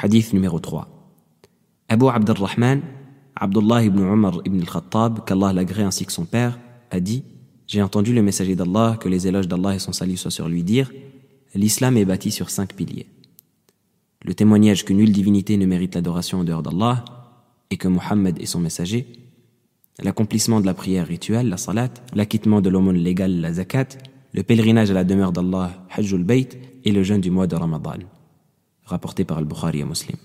Hadith numéro 3. Abu Abdurrahman, Abdullah ibn Umar ibn al-Khattab, qu'Allah l'agrée ainsi que son père, a dit J'ai entendu le messager d'Allah, que les éloges d'Allah et son salut soient sur lui, dire L'islam est bâti sur cinq piliers. Le témoignage que nulle divinité ne mérite l'adoration en dehors d'Allah et que Muhammad est son messager, l'accomplissement de la prière rituelle, la salat, l'acquittement de l'aumône légale, la zakat, le pèlerinage à la demeure d'Allah, Hajjul Bayt, et le jeûne du mois de Ramadan, rapporté par Al-Bukhari et Muslim.